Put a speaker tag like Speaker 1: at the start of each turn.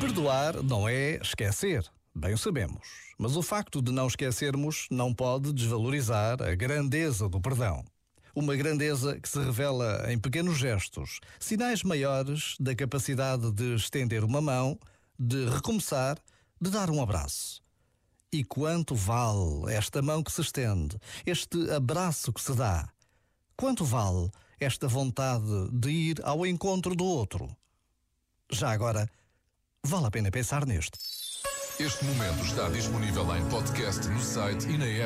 Speaker 1: Perdoar não é esquecer, bem o sabemos. Mas o facto de não esquecermos não pode desvalorizar a grandeza do perdão. Uma grandeza que se revela em pequenos gestos, sinais maiores da capacidade de estender uma mão, de recomeçar, de dar um abraço. E quanto vale esta mão que se estende, este abraço que se dá? Quanto vale esta vontade de ir ao encontro do outro? Já agora, vale a pena pensar nisto.
Speaker 2: Este momento está disponível em podcast no site e na app.